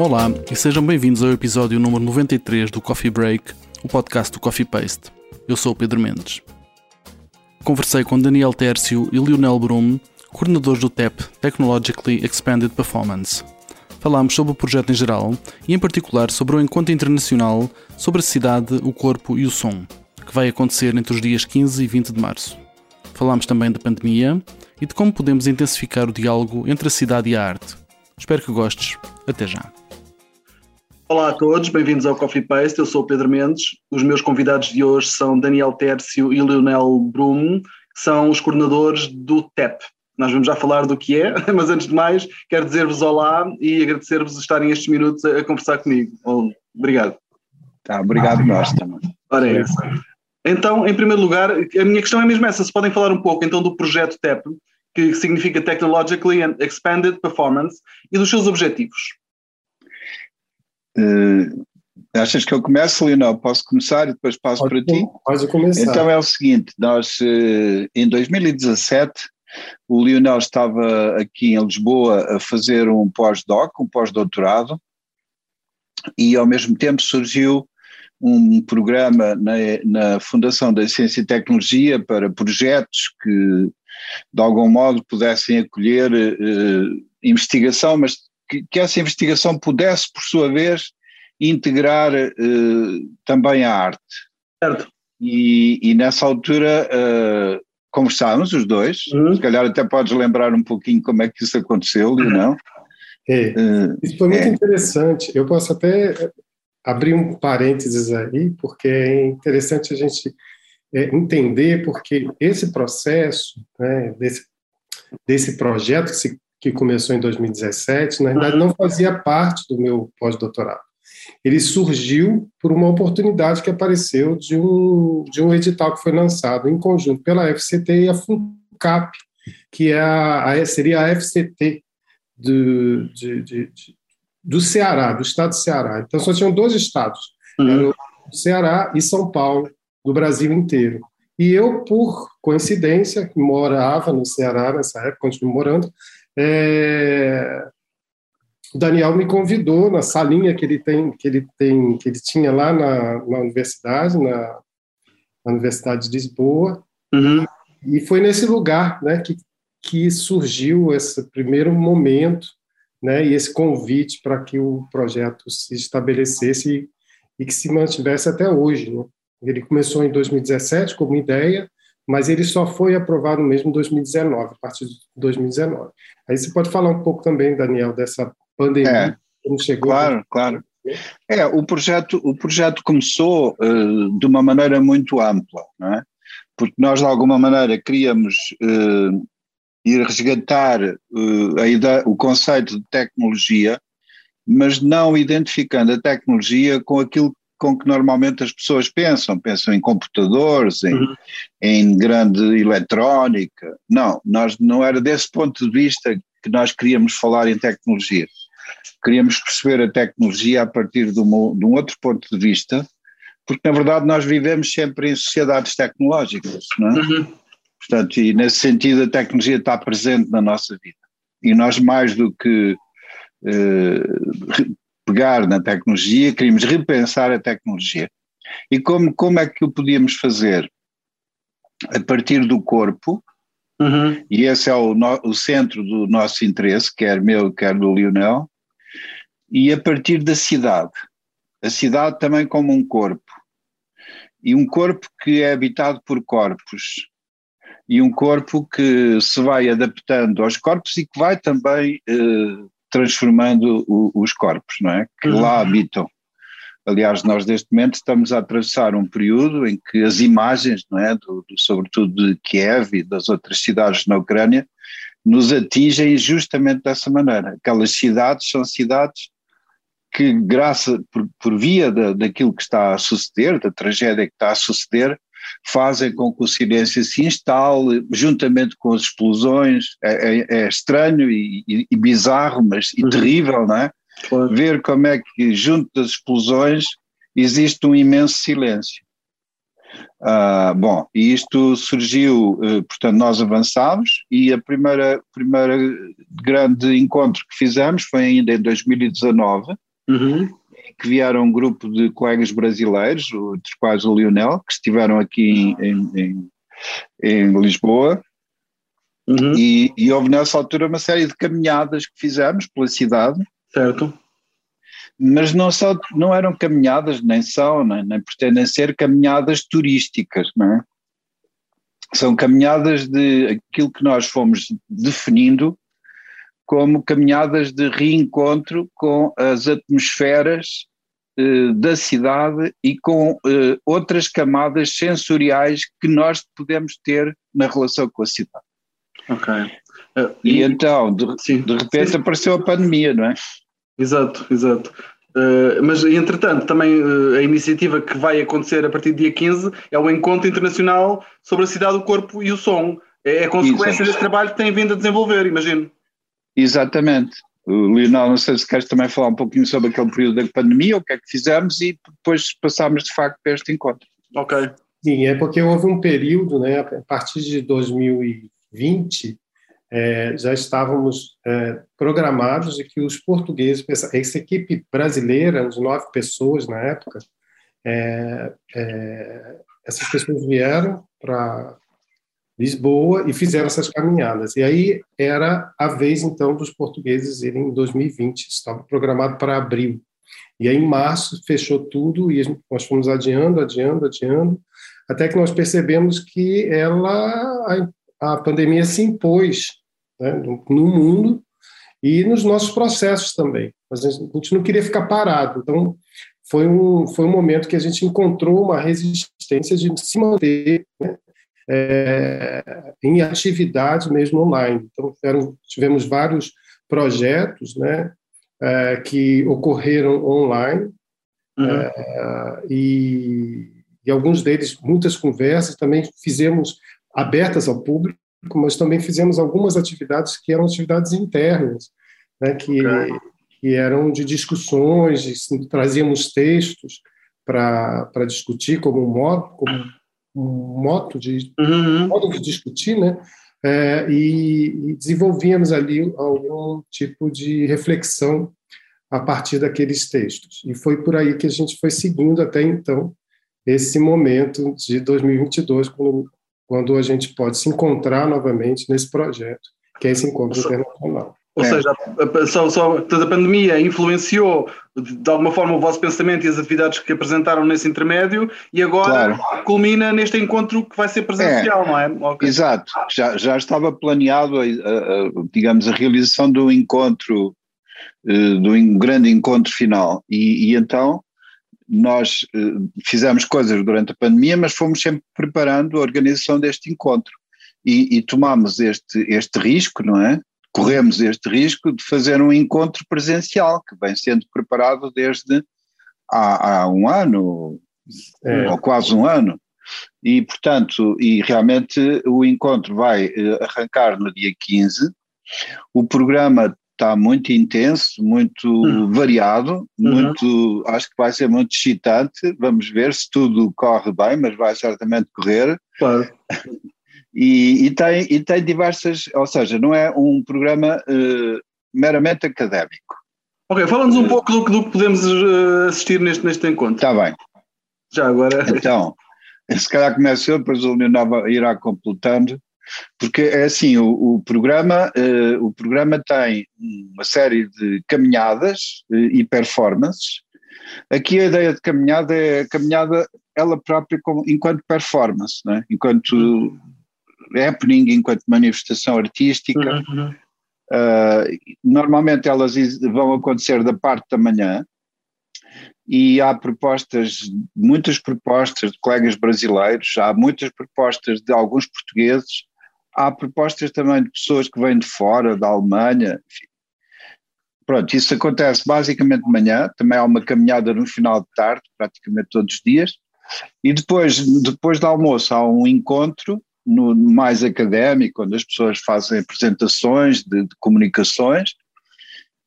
Olá e sejam bem-vindos ao episódio número 93 do Coffee Break, o podcast do Coffee Paste. Eu sou o Pedro Mendes. Conversei com Daniel Tércio e Lionel Brum, coordenadores do TEP Technologically Expanded Performance. Falámos sobre o projeto em geral e, em particular, sobre o encontro internacional sobre a cidade, o corpo e o som, que vai acontecer entre os dias 15 e 20 de março. Falámos também da pandemia e de como podemos intensificar o diálogo entre a cidade e a arte. Espero que gostes. Até já. Olá a todos, bem-vindos ao Coffee Paste. Eu sou o Pedro Mendes. Os meus convidados de hoje são Daniel Tércio e Leonel Brum, que são os coordenadores do TEP. Nós vamos já falar do que é, mas antes de mais, quero dizer-vos olá e agradecer-vos estarem estes minutos a, conversar comigo. Obrigado. Tá, obrigado nós também. Ora é isso. Então, em primeiro lugar, a minha questão é mesmo essa, se podem falar um pouco então do projeto TEP, que significa Technologically and Expanded Performance, e dos seus objetivos. Uh, achas que eu começo, Leonel? Posso começar e depois passo pode, para ti? Pode começar. Então é o seguinte, nós uh, em 2017 o Leonel estava aqui em Lisboa a fazer um pós-doc, um pós-doutorado, e ao mesmo tempo surgiu um programa na, na Fundação da Ciência e Tecnologia para projetos que de algum modo pudessem acolher uh, investigação, mas que, que, essa investigação pudesse, por sua vez, integrar uh, também a arte. Certo. E, e nessa altura uh, conversámos os dois, uhum. se calhar até podes lembrar um pouquinho como é que isso aconteceu, uhum. não? É, isso foi muito é. interessante. Eu posso até abrir um parênteses aí, porque é interessante a gente é, entender porque esse processo, né, desse, desse projeto que, se, que começou em 2017, na verdade não fazia parte do meu pós-doutorado. Ele surgiu por uma oportunidade que apareceu de um, de um edital que foi lançado em conjunto pela FCT e a FUNCAP, que é a, seria a FCT do, de, de, do Ceará, do estado do Ceará. Então só tinham dois estados, uhum. o Ceará e São Paulo, do Brasil inteiro. E eu, por coincidência, morava no Ceará nessa época, continuo morando, é... o Daniel me convidou na salinha que ele tem, que ele tem, que ele tinha lá na, na universidade, na, na, Universidade de Lisboa, uhum. e foi nesse lugar, né, que que surgiu esse primeiro momento, né, e esse convite para que o projeto se estabelecesse e, e que se mantivesse até hoje, né? Ele começou em 2017 como ideia, mas ele só foi aprovado mesmo em 2019, a partir de 2019. Aí você pode falar um pouco também, Daniel, dessa pandemia, é, como chegou. Claro, claro. É, o projeto, o projeto começou uh, de uma maneira muito ampla, não é? porque nós de alguma maneira queríamos uh, ir resgatar uh, a ideia, o conceito de tecnologia, mas não identificando a tecnologia com aquilo com que normalmente as pessoas pensam, pensam em computadores, em, uhum. em grande eletrónica. Não, nós não era desse ponto de vista que nós queríamos falar em tecnologia. Queríamos perceber a tecnologia a partir de, uma, de um outro ponto de vista, porque na verdade nós vivemos sempre em sociedades tecnológicas, não é? Uhum. Portanto, e nesse sentido a tecnologia está presente na nossa vida. E nós mais do que eh, pegar na tecnologia, queríamos repensar a tecnologia. E como, como é que o podíamos fazer? A partir do corpo, uhum. e esse é o, no, o centro do nosso interesse, quer meu, quer do Lionel, e a partir da cidade. A cidade também como um corpo. E um corpo que é habitado por corpos. E um corpo que se vai adaptando aos corpos e que vai também eh, transformando o, os corpos, não é? Que uhum. lá habitam. Aliás, nós neste momento estamos a atravessar um período em que as imagens, não é, do, do, sobretudo de Kiev e das outras cidades na Ucrânia, nos atingem justamente dessa maneira. Aquelas cidades são cidades que, graças, por, por via da, daquilo que está a suceder, da tragédia que está a suceder, fazem com que o silêncio se instale, juntamente com as explosões. É, é, é estranho e, e, e, bizarro, mas e uhum. terrível, não é? Claro. Ver como é que, junto das explosões, existe um imenso silêncio. Ah, bom, e isto surgiu, eh, portanto, nós avançámos e a primeira, primeira grande encontro que fizemos foi ainda em 2019, uhum. Que vieram um grupo de colegas brasileiros, entre quais o Lionel, que estiveram aqui em, em, em Lisboa, uhum. e, e houve nessa altura uma série de caminhadas que fizemos pela cidade. Certo mas não, só, não eram caminhadas, nem são, nem, nem pretendem ser caminhadas turísticas, não é? São caminhadas de aquilo que nós fomos definindo como caminhadas de reencontro com as atmosferas da cidade e com eh, outras camadas sensoriais que nós podemos ter na relação com a cidade. Ok. Uh, e, e, então, de, de repente sim. apareceu a pandemia, não é? Exato, exato. Uh, mas, entretanto, também uh, a iniciativa que vai acontecer a partir do dia 15 é o Encontro Internacional sobre a Cidade, o Corpo e o Som. É a consequência Exato. desse trabalho que tem vindo a desenvolver, imagino. Exatamente. O Lionel, não sei se queres também falar um pouquinho sobre aquele período da pandemia, o que é que fizemos e depois passámos de facto para este encontro. Ok. Sim, é porque houve um período, né, a partir de 2020, é, já estávamos é, programados de que os portugueses, essa equipe brasileira, de nove pessoas na época, é, é essas pessoas vieram para Lisboa e fizeram essas caminhadas. E aí era a vez, então, dos portugueses irem em 2020, estava programado para abril. E aí, em março, fechou tudo e nós fomos adiando, adiando, adiando, até que nós percebemos que ela, a, a pandemia se impôs né, no mundo e nos nossos processos também. Mas a gente não queria ficar parado. Então, foi um, foi um momento que a gente encontrou uma resistência de se manter né, é, em atividade mesmo online. Então, eram, tivemos vários projetos né, é, que ocorreram online uhum. é, e, e alguns deles, muitas conversas, também fizemos abertas ao público, mas também fizemos algumas atividades que eram atividades internas, né, que, okay. que eram de discussões, de, trazíamos textos para discutir como um modo, como modo de, uhum. modo de discutir, né, é, e, e desenvolvíamos ali algum tipo de reflexão a partir daqueles textos. E foi por aí que a gente foi seguindo até então esse momento de 2022, quando quando a gente pode se encontrar novamente nesse projeto, que é esse encontro internacional. Ou é. seja, a, só, só, a pandemia influenciou de alguma forma o vosso pensamento e as atividades que apresentaram nesse intermédio e agora claro. culmina neste encontro que vai ser presencial, é. não é? Okay. Exato, já, já estava planeado, a, a, digamos, a realização do encontro, eh, do grande encontro final e, e então nós uh, fizemos coisas durante a pandemia, mas fomos sempre preparando a organização deste encontro e, e tomámos este, este risco, não é? Corremos este risco de fazer um encontro presencial que vem sendo preparado desde há, há um ano, é. ou quase um ano. E, portanto, e realmente o encontro vai uh, arrancar no dia 15. O programa está muito intenso, muito uhum. variado, muito, uhum. acho que vai ser muito excitante. Vamos ver se tudo corre bem, mas vai certamente correr. Claro. E, e, tem, e tem diversas, ou seja, não é um programa uh, meramente académico. Ok, fala-nos um pouco do, do, que podemos uh, assistir neste, neste encontro. Está bem. Já agora. Então, se calhar começo eu, depois o Leonardo irá completando. Porque é assim, o, o programa, uh, o programa tem uma série de caminhadas e performances. Aqui a ideia de caminhada é a caminhada ela própria como, enquanto performance, né? enquanto. Happening, enquanto manifestação artística. Uhum. Uh, normalmente elas vão acontecer da parte da manhã, e há propostas, muitas propostas de colegas brasileiros, há muitas propostas de alguns portugueses, há propostas também de pessoas que vêm de fora, da Alemanha, enfim. Pronto, isso acontece basicamente de manhã, também há uma caminhada no final de tarde, praticamente todos os dias, e depois, depois do almoço há um encontro no, mais académico, onde as pessoas fazem apresentações de, de comunicações,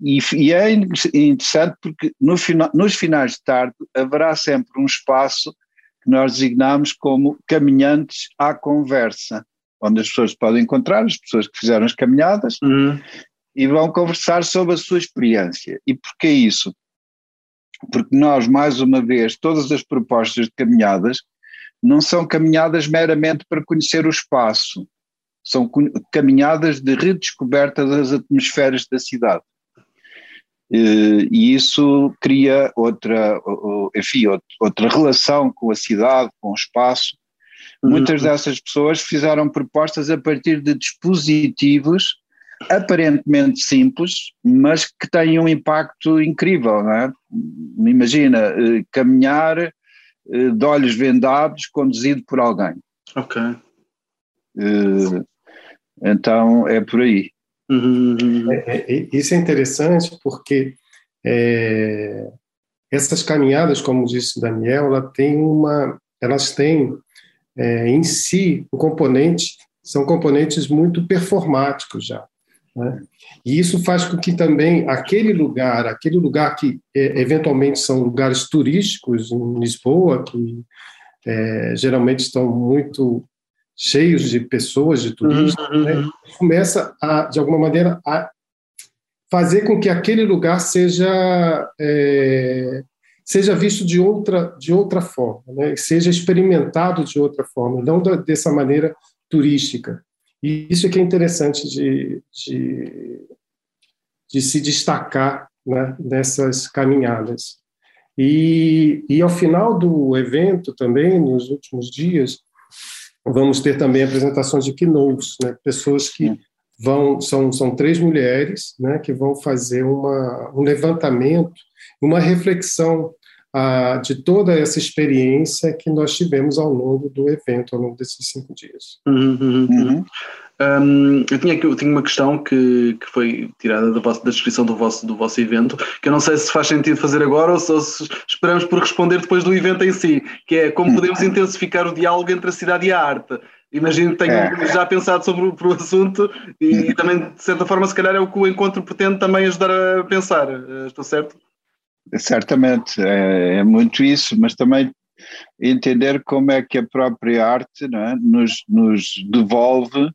e, e, é interessante porque no final, nos finais de tarde haverá sempre um espaço que nós designamos como caminhantes à conversa onde as pessoas podem encontrar, as pessoas que fizeram as caminhadas, uhum. e vão conversar sobre a sua experiência. E porquê isso? porque nós, mais uma vez, todas as propostas de caminhadas não são caminhadas meramente para conhecer o espaço, são caminhadas de redescoberta das atmosferas da cidade. E isso cria outra, enfim, outra relação com a cidade, com o espaço. Uhum. Muitas dessas pessoas fizeram propostas a partir de dispositivos aparentemente simples, mas que têm um impacto incrível, não é? Imagina, eh, caminhar de olhos vendados conduzido por alguém. Ok. Eh, então é por aí. Uhum. É, é, isso é interessante porque é, essas caminhadas, como disse o Daniel, ela tem uma, elas têm é, em si um componente, são componentes muito performáticos já. Né? E isso faz com que também aquele lugar, aquele lugar que é, eventualmente são lugares turísticos em Lisboa, que é, geralmente estão muito cheios de pessoas, de turistas, uhum, né? Uhum. começa a, de alguma maneira, a fazer com que aquele lugar seja é, seja visto de outra de outra forma, né? seja experimentado de outra forma, não da, dessa maneira turística. E isso é que é interessante de, de, de se destacar né, nessas caminhadas. E, e ao final do evento também, nos últimos dias, vamos ter também apresentações de keynotes, né, pessoas que vão, são, são três mulheres, né, que vão fazer uma, um levantamento, uma reflexão ah, de toda essa experiência que nós tivemos ao longo do evento, ao longo desses cinco dias. Uhum, uhum, uhum. Um, eu, tinha, eu tinha uma questão que, que foi tirada da, vossa, da descrição do vosso, do vosso evento, que eu não sei se faz sentido fazer agora ou se, ou se esperamos por responder depois do evento em si, que é como podemos intensificar o diálogo entre a cidade e a arte. Imagino que tenham é. já pensado sobre o, o assunto e, e, também, de certa forma, se calhar é o que o encontro pretende também ajudar a pensar. Eh, estou certo? Certamente, é, é, muito isso, mas também entender como é que a própria arte é, nos, nos, devolve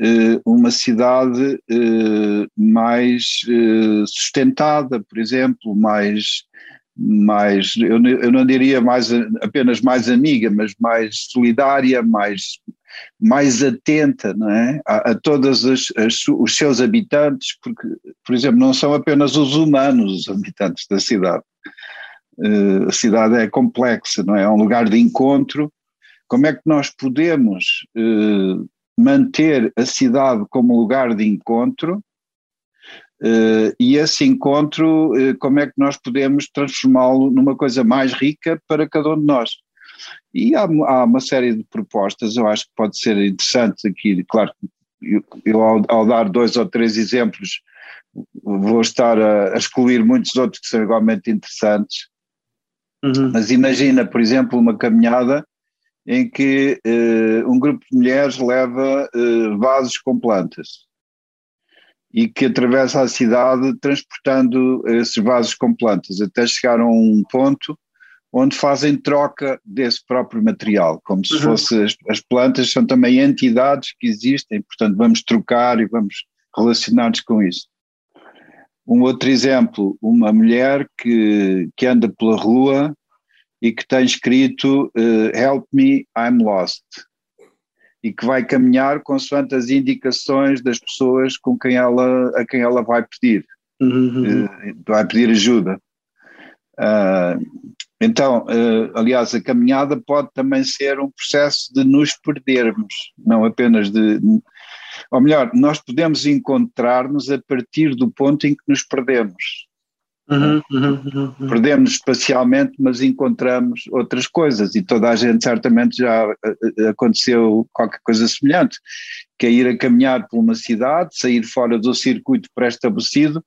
eh, uma cidade eh, mais eh, sustentada, por exemplo, mais, mais eu, eu não diria mais apenas mais amiga, mas mais solidária, mais mais atenta não é? a, a todos os, seus habitantes, porque, por exemplo, não são apenas os humanos os habitantes da cidade. Uh, a cidade é complexa, não é? É um lugar de encontro. Como é que nós podemos uh, manter a cidade como lugar de encontro Uh, e esse encontro, como é que nós podemos transformá-lo numa coisa mais rica para cada um de nós? E há, há, uma série de propostas, eu acho que pode ser interessante aqui, claro, eu, eu ao, ao, dar dois ou três exemplos vou estar a, a, excluir muitos outros que são igualmente interessantes, uhum. mas imagina, por exemplo, uma caminhada em que uh, um grupo de mulheres leva uh, vasos com plantas e que atravessa a cidade transportando esses vasos com plantas até chegar a um ponto onde fazem troca desse próprio material, como se uhum. fosse as, as, plantas são também entidades que existem, portanto vamos trocar e vamos relacionar-nos com isso. Um outro exemplo, uma mulher que, que anda pela rua e que tem escrito uh, Help me, I'm lost e que vai caminhar consoante as indicações das pessoas com quem ela, a quem ela vai pedir, uhum. uh, vai pedir ajuda. Uh, então, uh, aliás, a caminhada pode também ser um processo de nos perdermos, não apenas de. Ou melhor, nós podemos encontrar-nos a partir do ponto em que nos perdemos. Uhum, uhum, uhum, uhum. Perdemos espacialmente, mas encontramos outras coisas, e toda a gente certamente já eh, eh, aconteceu qualquer coisa semelhante, que é ir a caminhar por uma cidade, sair fora do circuito pré-estabelecido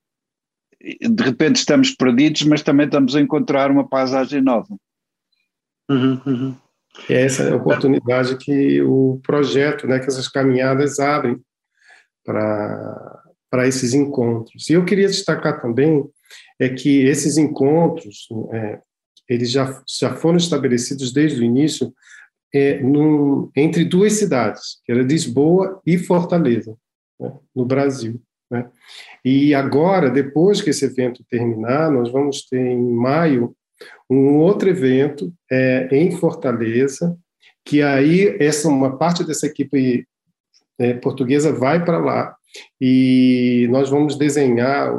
de repente estamos perdidos, mas também estamos a encontrar uma paisagem nova. Uhum, uhum. É essa oportunidade que o projeto, né, que essas caminhadas abrem para esses encontros. E eu queria destacar também é que esses encontros, é, eles já, já foram estabelecidos desde o início é, no, entre duas cidades, que era Lisboa e Fortaleza, né, no Brasil. Né? E agora, depois que esse evento terminar, nós vamos ter em maio um outro evento é, em Fortaleza, que aí essa uma parte dessa equipe é, portuguesa vai para lá e nós vamos desenhar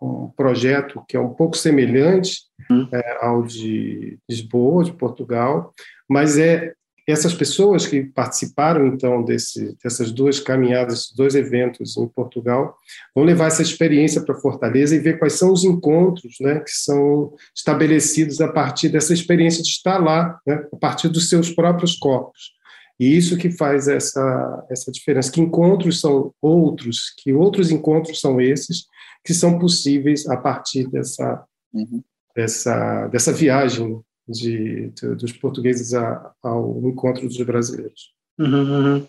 um projeto que é um pouco semelhante hum. é, ao de Lisboa, de Portugal, mas é essas pessoas que participaram então desse, dessas duas caminhadas, dois eventos em Portugal, vão levar essa experiência para Fortaleza e ver quais são os encontros, né, que são estabelecidos a partir dessa experiência de estar lá, né, a partir dos seus próprios corpos. E isso que faz essa essa diferença. Que encontros são outros, que outros encontros são esses que são possíveis a partir dessa uhum. dessa dessa viagem de, de, dos portugueses a, ao encontro dos brasileiros. Uhum, uhum.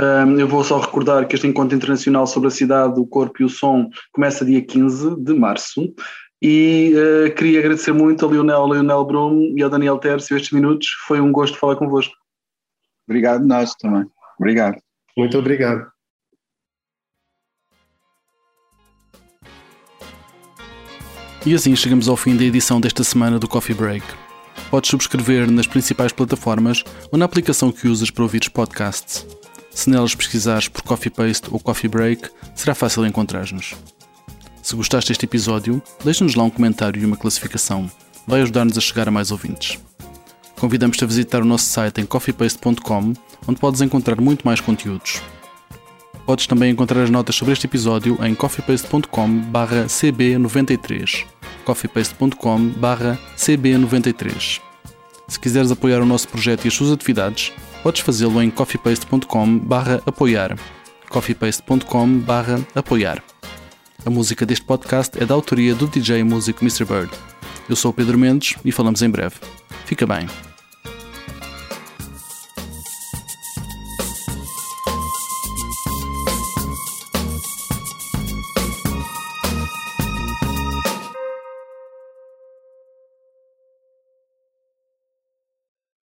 Um, eu vou só recordar que este encontro internacional sobre a cidade, o corpo e o som começa dia 15 de março e uh, queria agradecer muito a Lionel, Lionel Brum e ao Daniel Tércio estes minutos. Foi um gosto falar convosco. Obrigado, nós também. Obrigado. Muito obrigado. E assim chegamos ao fim da edição desta semana do Coffee Break. Podes subscrever nas principais plataformas ou na aplicação que usas para ouvir os podcasts. Se nelas pesquisares por Coffee Paste ou Coffee Break, será fácil encontrar-nos. Se gostaste deste episódio, deixa-nos lá um comentário e uma classificação. Vai ajudar-nos a chegar a mais ouvintes. Convidamos-te a visitar o nosso site em coffeepaste.com, onde podes encontrar muito mais conteúdos. Podes também encontrar as notas sobre este episódio em coffeepaste.com/cb93 coffeepaste.com/cb93. Se quiseres apoiar o nosso projeto e as suas atividades, podes fazê-lo em coffeepaste.com/apoiar. coffeepaste.com/apoiar. A música deste podcast é da autoria do DJ músico Mr. Bird. Eu sou o Pedro Mendes e falamos em breve. Fica bem.